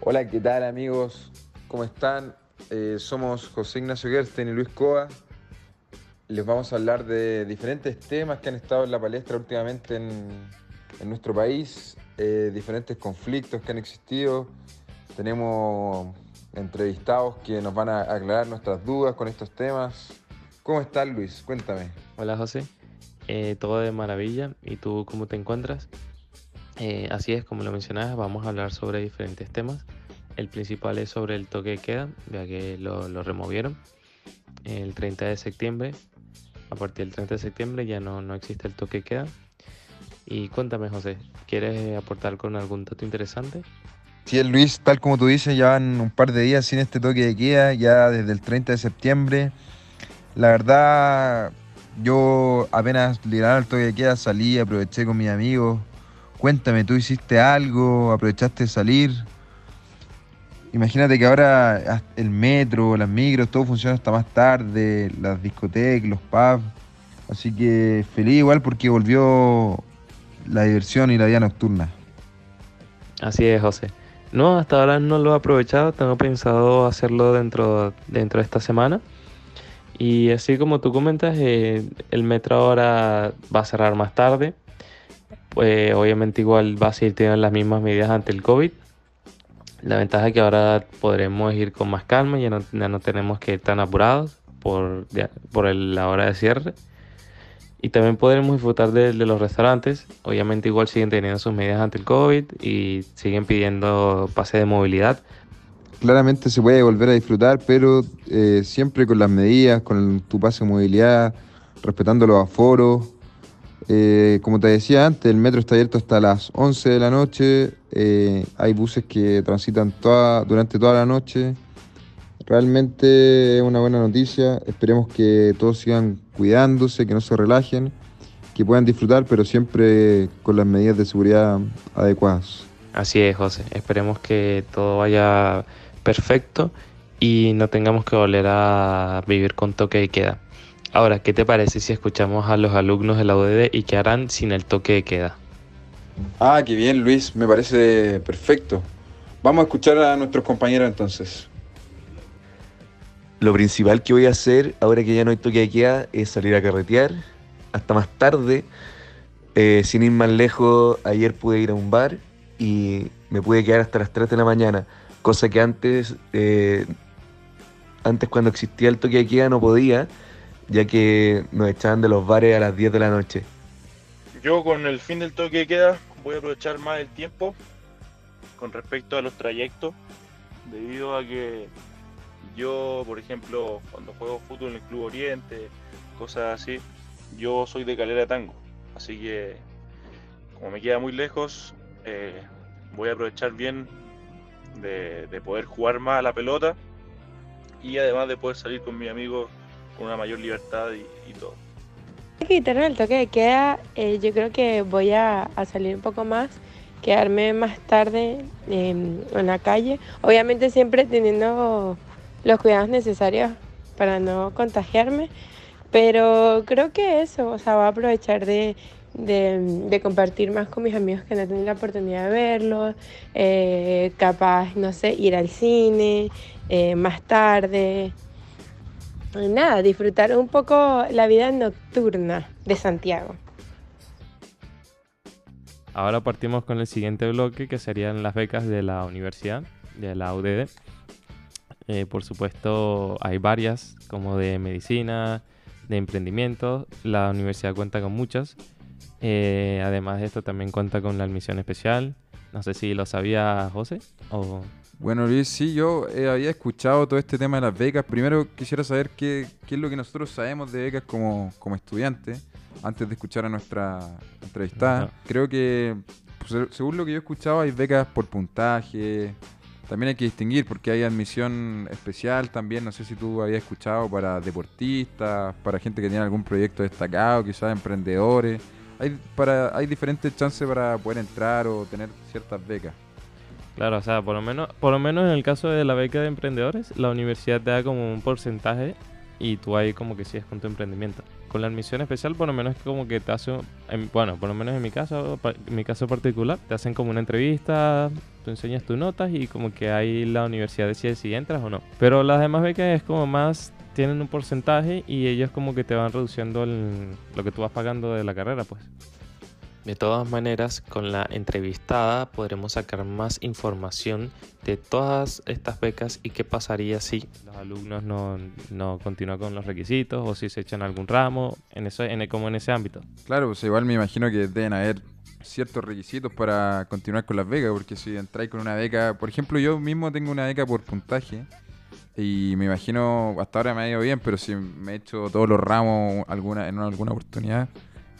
Hola, ¿qué tal amigos? ¿Cómo están? Eh, somos José Ignacio Gersten y Luis Coa. Les vamos a hablar de diferentes temas que han estado en la palestra últimamente en, nuestro país, eh, diferentes conflictos que han existido. Tenemos entrevistados que nos van a aclarar nuestras dudas con estos temas. ¿Cómo estás, Luis? Cuéntame. Hola, José. Eh, todo de maravilla. ¿Y tú cómo te encuentras? Eh, así es, como lo mencionabas, vamos a hablar sobre diferentes temas. El principal es sobre el toque de queda, ya que lo, removieron el 30 de septiembre. A partir del 30 de septiembre ya no, no existe el toque de queda. Y cuéntame, José, ¿quieres aportar con algún dato interesante? Sí, Luis, tal como tú dices, ya van un par de días sin este toque de queda, ya desde el 30 de septiembre. La verdad, yo apenas liberaron el toque de queda, salí, aproveché con mis amigos. Cuéntame, ¿tú hiciste algo? ¿Aprovechaste de salir? Imagínate que ahora el metro, las micros, todo funciona hasta más tarde, las discotecas, los pubs. Así que feliz igual porque volvió la diversión y la vida nocturna. Así es, José. No, hasta ahora no lo he aprovechado, tengo pensado hacerlo dentro, dentro de esta semana. Y así como tú comentas, eh, el metro ahora va a cerrar más tarde. Pues obviamente igual va a seguir teniendo las mismas medidas ante el COVID. La ventaja es que ahora podremos ir con más calma, ya no, ya no tenemos que ir tan apurados por, por la hora de cierre. Y también podremos disfrutar de, de, los restaurantes. Obviamente igual siguen teniendo sus medidas ante el COVID y siguen pidiendo pase de movilidad. Claramente se puede volver a disfrutar, pero eh, siempre con las medidas, con tu pase de movilidad, respetando los aforos. Eh, como te decía antes, el metro está abierto hasta las 11 de la noche. Eh, hay buses que transitan toda, durante toda la noche. Realmente es una buena noticia. Esperemos que todos sigan cuidándose, que no se relajen, que puedan disfrutar, pero siempre con las medidas de seguridad adecuadas. Así es, José. Esperemos que todo vaya perfecto y no tengamos que volver a vivir con toque de queda. Ahora, ¿qué te parece si escuchamos a los alumnos de la UDD y qué harán sin el toque de queda? Ah, qué bien, Luis. Me parece perfecto. Vamos a escuchar a nuestros compañeros entonces. Lo principal que voy a hacer ahora que ya no hay toque de queda es salir a carretear hasta más tarde. Eh, sin ir más lejos, ayer pude ir a un bar y me pude quedar hasta las 3 de la mañana, cosa que antes, eh, antes cuando existía el toque de queda no podía, ya que nos echaban de los bares a las 10 de la noche. Yo con el fin del toque queda voy a aprovechar más el tiempo con respecto a los trayectos, debido a que yo, por ejemplo, cuando juego fútbol en el Club Oriente, cosas así, yo soy de Calera Tango. Así que, como me queda muy lejos, eh, voy a aprovechar bien de, de, poder jugar más a la pelota y además de poder salir con mis amigos con una mayor libertad y, y todo. Quitaron el toque de queda, eh, yo creo que voy a, a, salir un poco más, quedarme más tarde eh, en la calle, obviamente siempre teniendo los cuidados necesarios para no contagiarme. Pero creo que eso, o sea, voy a aprovechar de, de, de compartir más con mis amigos que no tienen la oportunidad de verlos, eh, capaz, no sé, ir al cine eh, más tarde. Nada, disfrutar un poco la vida nocturna de Santiago. Ahora partimos con el siguiente bloque que serían las becas de la universidad, de la UDD. Eh, por supuesto, hay varias, como de medicina, de emprendimiento. La universidad cuenta con muchas. Eh, además de esto, también cuenta con la admisión especial. No sé si lo sabía José o... Bueno, Luis, sí, yo eh, había escuchado todo este tema de las becas. Primero quisiera saber qué, qué es lo que nosotros sabemos de becas como, como estudiantes, antes de escuchar a nuestra entrevistada. Creo que, pues, según lo que yo he escuchado, hay becas por puntaje, también hay que distinguir porque hay admisión especial también, no sé si tú habías escuchado para deportistas, para gente que tiene algún proyecto destacado, quizás emprendedores. Hay, para, hay diferentes chances para poder entrar o tener ciertas becas. Claro, o sea, por lo menos, por lo menos en el caso de la beca de emprendedores, la universidad te da como un porcentaje y tú ahí como que sigues con tu emprendimiento. con la admisión especial, por lo menos como que te hace, bueno, por lo menos en mi caso, en mi caso particular, te hacen como una entrevista, tú enseñas tus notas y como que ahí la universidad decide si entras o no. Pero las demás becas es como más, tienen un porcentaje y ellos como que te van reduciendo lo que tú vas pagando de la carrera, pues. De todas maneras, con la entrevistada podremos sacar más información de todas estas becas y qué pasaría si los alumnos no, no continúan con los requisitos o si se echan algún ramo, en eso, en, como en ese ámbito. Claro, pues igual me imagino que deben haber ciertos requisitos para continuar con las becas, porque si entráis con una beca, por ejemplo, yo mismo tengo una beca por puntaje y me imagino, hasta ahora me ha ido bien, pero si me he hecho todos los ramos alguna, en alguna oportunidad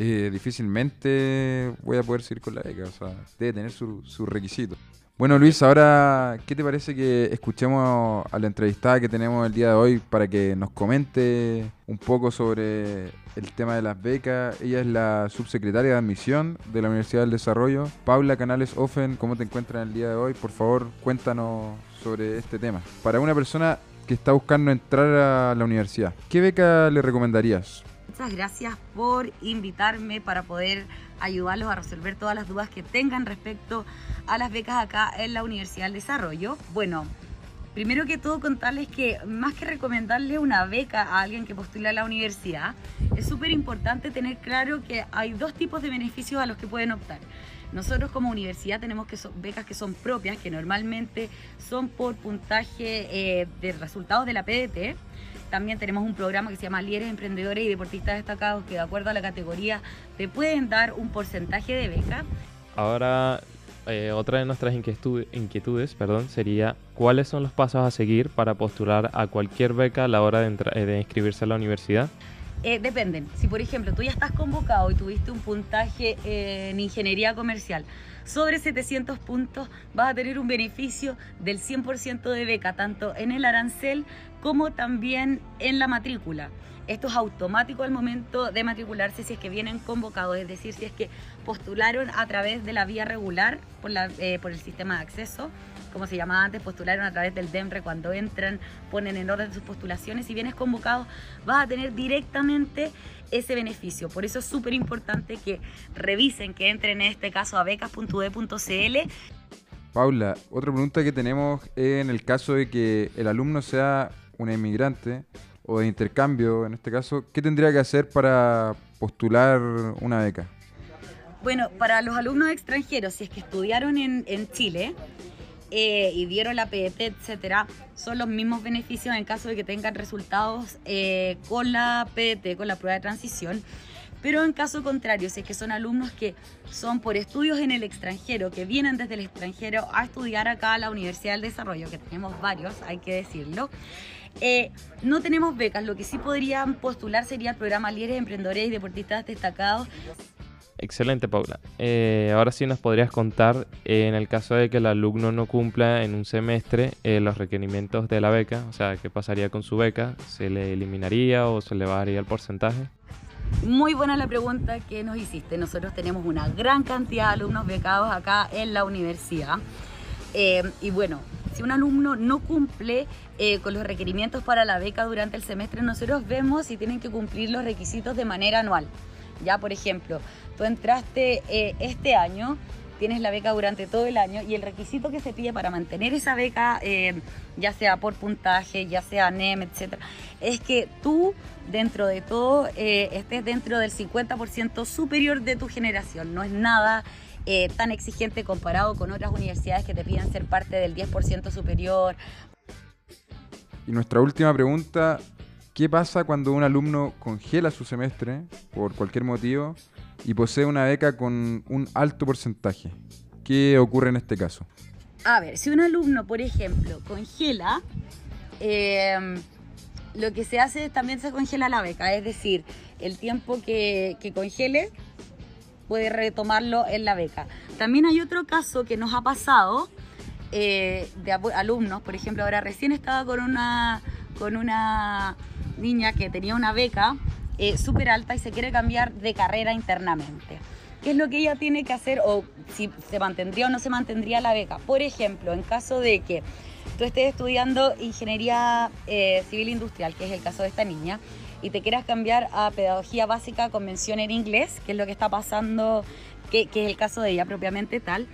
eh, difícilmente voy a poder seguir con la beca. O sea, debe tener su requisitos. Bueno, Luis, ahora, ¿qué te parece que escuchemos a la entrevistada que tenemos el día de hoy para que nos comente un poco sobre el tema de las becas? Ella es la subsecretaria de admisión de la Universidad del Desarrollo. Paula Canales Offen, ¿cómo te encuentras el día de hoy? Por favor, cuéntanos sobre este tema. Para una persona que está buscando entrar a la universidad, ¿qué beca le recomendarías? Muchas gracias por invitarme para poder ayudarlos a resolver todas las dudas que tengan respecto a las becas acá en la Universidad del Desarrollo. Bueno, primero que todo contarles que más que recomendarle una beca a alguien que postula a la universidad, es súper importante tener claro que hay dos tipos de beneficios a los que pueden optar. Nosotros como universidad tenemos que becas que son propias, que normalmente son por puntaje eh, de resultados de la PDT también tenemos un programa que se llama Líderes Emprendedores y Deportistas Destacados que de acuerdo a la categoría te pueden dar un porcentaje de beca. Ahora, eh, otra de nuestras inquietudes, perdón, sería cuáles son los pasos a seguir para postular a cualquier beca a la hora de inscribirse a la universidad. Eh, dependen. Si por ejemplo tú ya estás convocado y tuviste un puntaje en ingeniería comercial sobre 700 puntos, vas a tener un beneficio del 100% de beca, tanto en el arancel como también en la matrícula. Esto es automático al momento de matricularse si es que vienen convocados, es decir, si es que postularon a través de la vía regular por, la, eh, por el sistema de acceso, como se llamaba antes, postularon a través del DEMRE cuando entran, ponen en orden sus postulaciones. Si vienes convocado, vas a tener directamente ese beneficio. Por eso es súper importante que revisen, que entren en este caso a becas.ue.cl Paula, otra pregunta que tenemos en el caso de que el alumno sea una inmigrante o de intercambio, en este caso, ¿qué tendría que hacer para postular una beca? Bueno, para los alumnos extranjeros, si es que estudiaron en, Chile eh, y dieron la PDT, etcétera, son los mismos beneficios en caso de que tengan resultados eh, con la PDT, con la prueba de transición. Pero en caso contrario, si es que son alumnos que son por estudios en el extranjero, que vienen desde el extranjero a estudiar acá a la Universidad del Desarrollo, que tenemos varios, hay que decirlo, eh, no tenemos becas, lo que sí podrían postular sería el programa Líderes Emprendedores y Deportistas Destacados. Excelente, Paula. Eh, ahora sí nos podrías contar, eh, en el caso de que el alumno no cumpla en un semestre los requerimientos de la beca, o sea, ¿qué pasaría con su beca? ¿Se le eliminaría o se le bajaría el porcentaje? Muy buena la pregunta que nos hiciste. Nosotros tenemos una gran cantidad de alumnos becados acá en la universidad. y bueno, si un alumno no cumple eh, con los requerimientos para la beca durante el semestre, nosotros vemos si tienen que cumplir los requisitos de manera anual. Ya, por ejemplo, tú entraste eh, este año, tienes la beca durante todo el año y el requisito que se pide para mantener esa beca, eh, ya sea por puntaje, ya sea NEM, etc., es que tú, dentro de todo, estés dentro del 50% superior de tu generación. No es nada eh, tan exigente comparado con otras universidades que te piden ser parte del 10% superior. Y nuestra última pregunta, ¿qué pasa cuando un alumno congela su semestre por cualquier motivo y posee una beca con un alto porcentaje? ¿Qué ocurre en este caso? A ver, si un alumno, por ejemplo, congela, em, lo que se hace es también se congela la beca, es decir, el tiempo que, que congele puede retomarlo en la beca. También hay otro caso que nos ha pasado eh, de alumnos, por ejemplo, ahora recién estaba con una, con una niña que tenía una beca eh, súper alta y se quiere cambiar de carrera internamente. ¿Qué es lo que ella tiene que hacer o si se mantendría o no se mantendría la beca? Por ejemplo, en caso de que tú estés estudiando ingeniería eh, civil industrial, que es el caso de esta niña, y te quieras cambiar a pedagogía básica con mención en inglés, que es lo que está pasando, que, que es el caso de ella propiamente tal,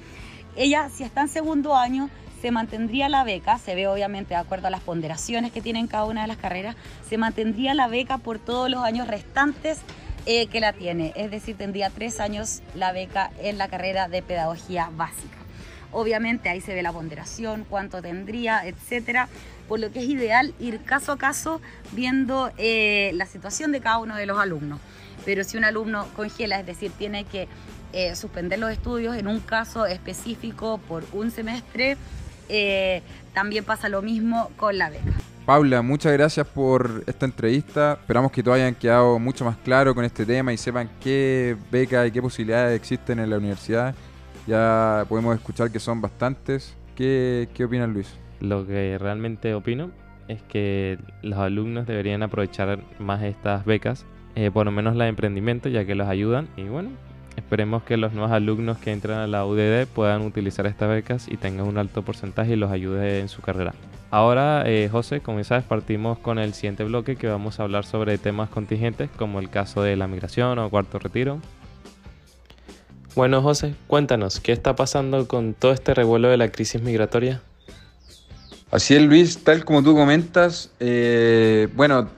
ella si está en segundo año se mantendría la beca, se ve obviamente de acuerdo a las ponderaciones que tienen cada una de las carreras, se mantendría la beca por todos los años restantes eh, que la tiene, es decir, tendría tres años la beca en la carrera de pedagogía básica. Obviamente ahí se ve la ponderación, cuánto tendría, etcétera, por lo que es ideal ir caso a caso viendo eh, la situación de cada uno de los alumnos. Pero si un alumno congela, es decir, tiene que eh, suspender los estudios en un caso específico por un semestre, eh, también pasa lo mismo con la beca. Paula, muchas gracias por esta entrevista. Esperamos que todos hayan quedado mucho más claro con este tema y sepan qué becas y qué posibilidades existen en la universidad. Ya podemos escuchar que son bastantes. ¿Qué, qué opina Luis? Lo que realmente opino es que los alumnos deberían aprovechar más estas becas, eh, por lo menos la de emprendimiento, ya que los ayudan. Y bueno, Esperemos que los nuevos alumnos que entran a la UDD puedan utilizar estas becas y tengan un alto porcentaje y los ayude en su carrera. Ahora, eh, José, como sabes, partimos con el siguiente bloque que vamos a hablar sobre temas contingentes como el caso de la migración o cuarto retiro. Bueno, José, cuéntanos, ¿qué está pasando con todo este revuelo de la crisis migratoria? Así es, Luis, tal como tú comentas, eh, bueno,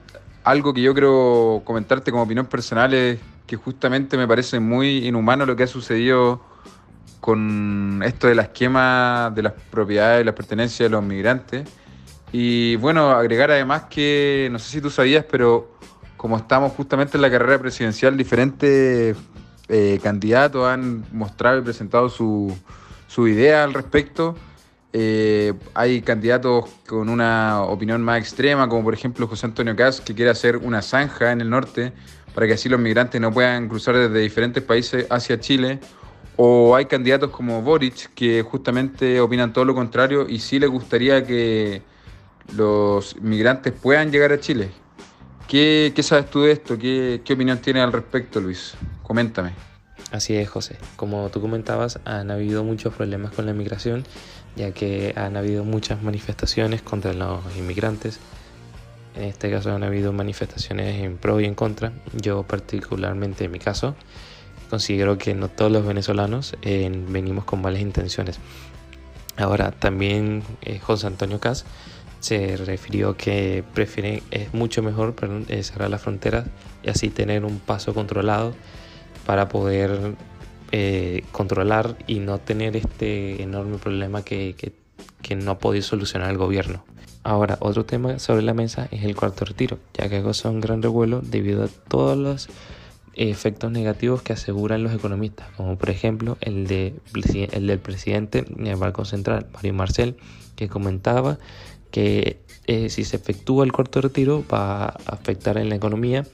algo que yo quiero comentarte como opinión personal es que justamente me parece muy inhumano lo que ha sucedido con esto de la esquema de las propiedades las pertenencias de los migrantes. Y bueno, agregar además que, no sé si tú sabías, pero como estamos justamente en la carrera presidencial, diferentes eh, candidatos han mostrado y presentado su, su idea al respecto. Eh, hay candidatos con una opinión más extrema, como por ejemplo José Antonio Caz, que quiere hacer una zanja en el norte para que así los migrantes no puedan cruzar desde diferentes países hacia Chile. O hay candidatos como Boric que justamente opinan todo lo contrario y sí les gustaría que los migrantes puedan llegar a Chile. ¿Qué, sabes tú de esto? ¿Qué, ¿Qué opinión tienes al respecto, Luis? Coméntame. Así es, José. Como tú comentabas, han habido muchos problemas con la inmigración, ya que han habido muchas manifestaciones contra los inmigrantes, en este caso han habido manifestaciones en pro y en contra. Yo particularmente en mi caso considero que no todos los venezolanos eh, venimos con malas intenciones. Ahora también eh, José Antonio Cas se refirió que prefiere, es mucho mejor eh, cerrar las fronteras y así tener un paso controlado para poder controlar y no tener este enorme problema que, no ha podido solucionar el gobierno. Ahora, otro tema sobre la mesa es el cuarto retiro, ya que causó un gran revuelo debido a todos los efectos negativos que aseguran los economistas, como por ejemplo el, de, el del presidente del Banco Central, Mario Marcel, que comentaba que eh, si se efectúa el cuarto retiro va a afectar en la economía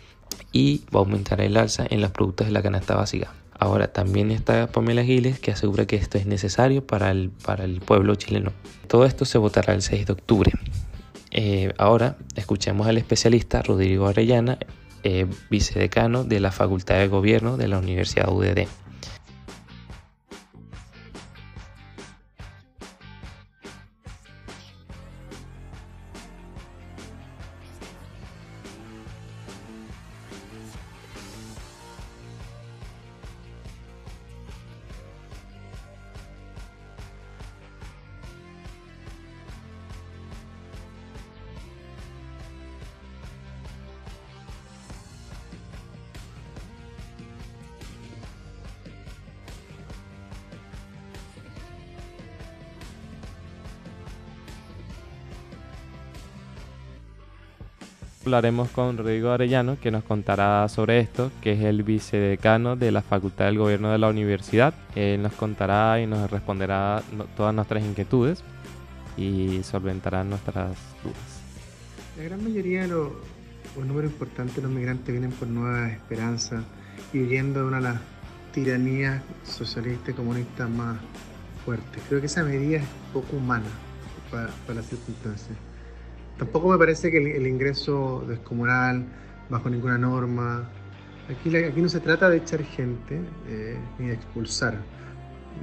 y va a aumentar el alza en los productos de la canasta básica. Ahora también está Pamela Giles que asegura que esto es necesario para el, para el pueblo chileno. Todo esto se votará el 6 de octubre. Eh, ahora escuchemos al especialista Rodrigo Arellana, eh, vicedecano de la Facultad de Gobierno de la Universidad UDD. Hablaremos con Rodrigo Arellano, que nos contará sobre esto, que es el vicedecano de la Facultad del Gobierno de la Universidad. Él nos contará y nos responderá todas nuestras inquietudes y solventará nuestras dudas. La gran mayoría de los, un número importante de los migrantes vienen por nuevas esperanzas y huyendo de una de las tiranías socialistas y comunistas más fuertes. Creo que esa medida es poco humana para, para las circunstancias. Tampoco me parece que el, ingreso descomunal, bajo ninguna norma. Aquí, aquí no se trata de echar gente eh, ni de expulsar.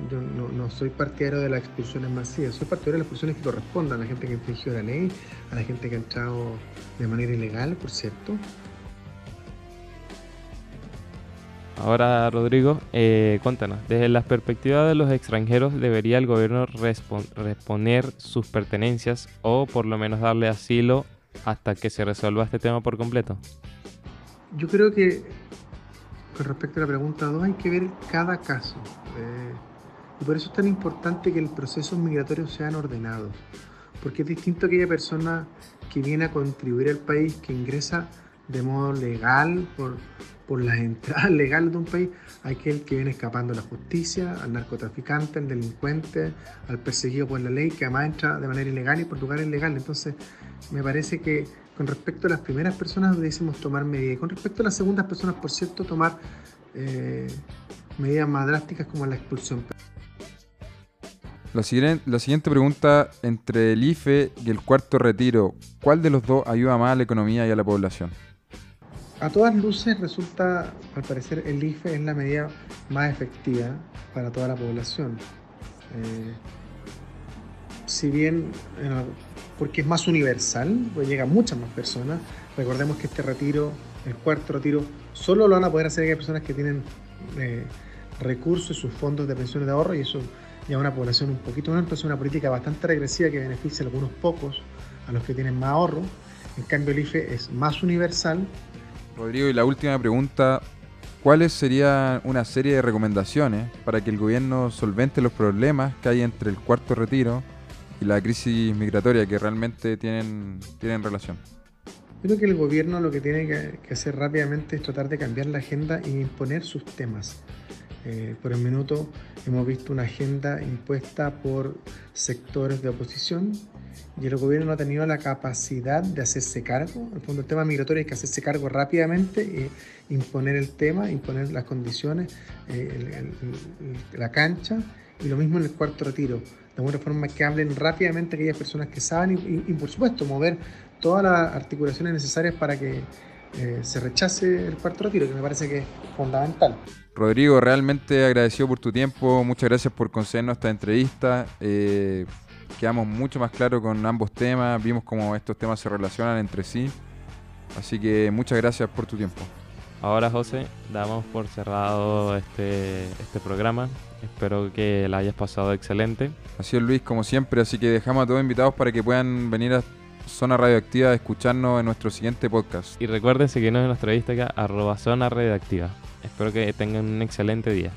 Yo no, soy partidario de las expulsiones masivas, soy partidario de las expulsiones que correspondan a la gente que infringió la ley, a la gente que ha entrado de manera ilegal, por cierto. Ahora Rodrigo, eh, cuéntanos, desde la perspectiva de los extranjeros, ¿debería el gobierno responder sus pertenencias o por lo menos darle asilo hasta que se resuelva este tema por completo? Yo creo que con respecto a la pregunta 2 hay que ver cada caso. Eh, y por eso es tan importante que los procesos migratorios sean ordenados. Porque es distinto aquella persona que viene a contribuir al país, que ingresa de modo legal por, por las entradas legales de un país, aquel que viene escapando de la justicia, al narcotraficante, al delincuente, al perseguido por la ley, que además entra de manera ilegal y por lugares ilegales. Entonces, me parece que con respecto a las primeras personas debemos tomar medidas. Y con respecto a las segundas personas, por cierto, tomar eh, medidas más drásticas como la expulsión. La siguiente, la siguiente pregunta, entre el IFE y el cuarto retiro, ¿cuál de los dos ayuda más a la economía y a la población? A todas luces resulta, al parecer, el IFE es la medida más efectiva para toda la población. Eh, si bien, porque es más universal, pues llega a muchas más personas. Recordemos que este retiro, el cuarto retiro, solo lo van a poder hacer aquellas personas que tienen eh, recursos y sus fondos de pensiones de ahorro y eso ya una población un poquito menor, entonces una política bastante regresiva que beneficia a algunos pocos, a los que tienen más ahorro. En cambio el IFE es más universal, Rodrigo, y la última pregunta, ¿cuáles serían una serie de recomendaciones para que el gobierno solvente los problemas que hay entre el cuarto retiro y la crisis migratoria que realmente tienen, tienen relación? Creo que el gobierno lo que tiene que, hacer rápidamente es tratar de cambiar la agenda e imponer sus temas. Eh, por el minuto hemos visto una agenda impuesta por sectores de oposición y el gobierno no ha tenido la capacidad de hacerse cargo. En el fondo, el tema migratorio hay que hacerse cargo rápidamente, e imponer el tema, imponer las condiciones, eh, la cancha, y lo mismo en el cuarto retiro. De alguna forma que hablen rápidamente aquellas personas que saben y, por supuesto mover todas las articulaciones necesarias para que eh, se rechace el cuarto retiro, que me parece que es fundamental. Rodrigo, realmente agradecido por tu tiempo, muchas gracias por concedernos esta entrevista. Eh, quedamos mucho más claros con ambos temas, vimos cómo estos temas se relacionan entre sí. Así que muchas gracias por tu tiempo. Ahora, José, damos por cerrado este, este programa. Espero que la hayas pasado excelente. Así es, Luis, como siempre. Así que dejamos a todos invitados para que puedan venir a Zona Radioactiva escucharnos en nuestro siguiente podcast. Y recuerden seguirnos en nuestra Instagram, arroba Zona Radioactiva. Espero que tengan un excelente día.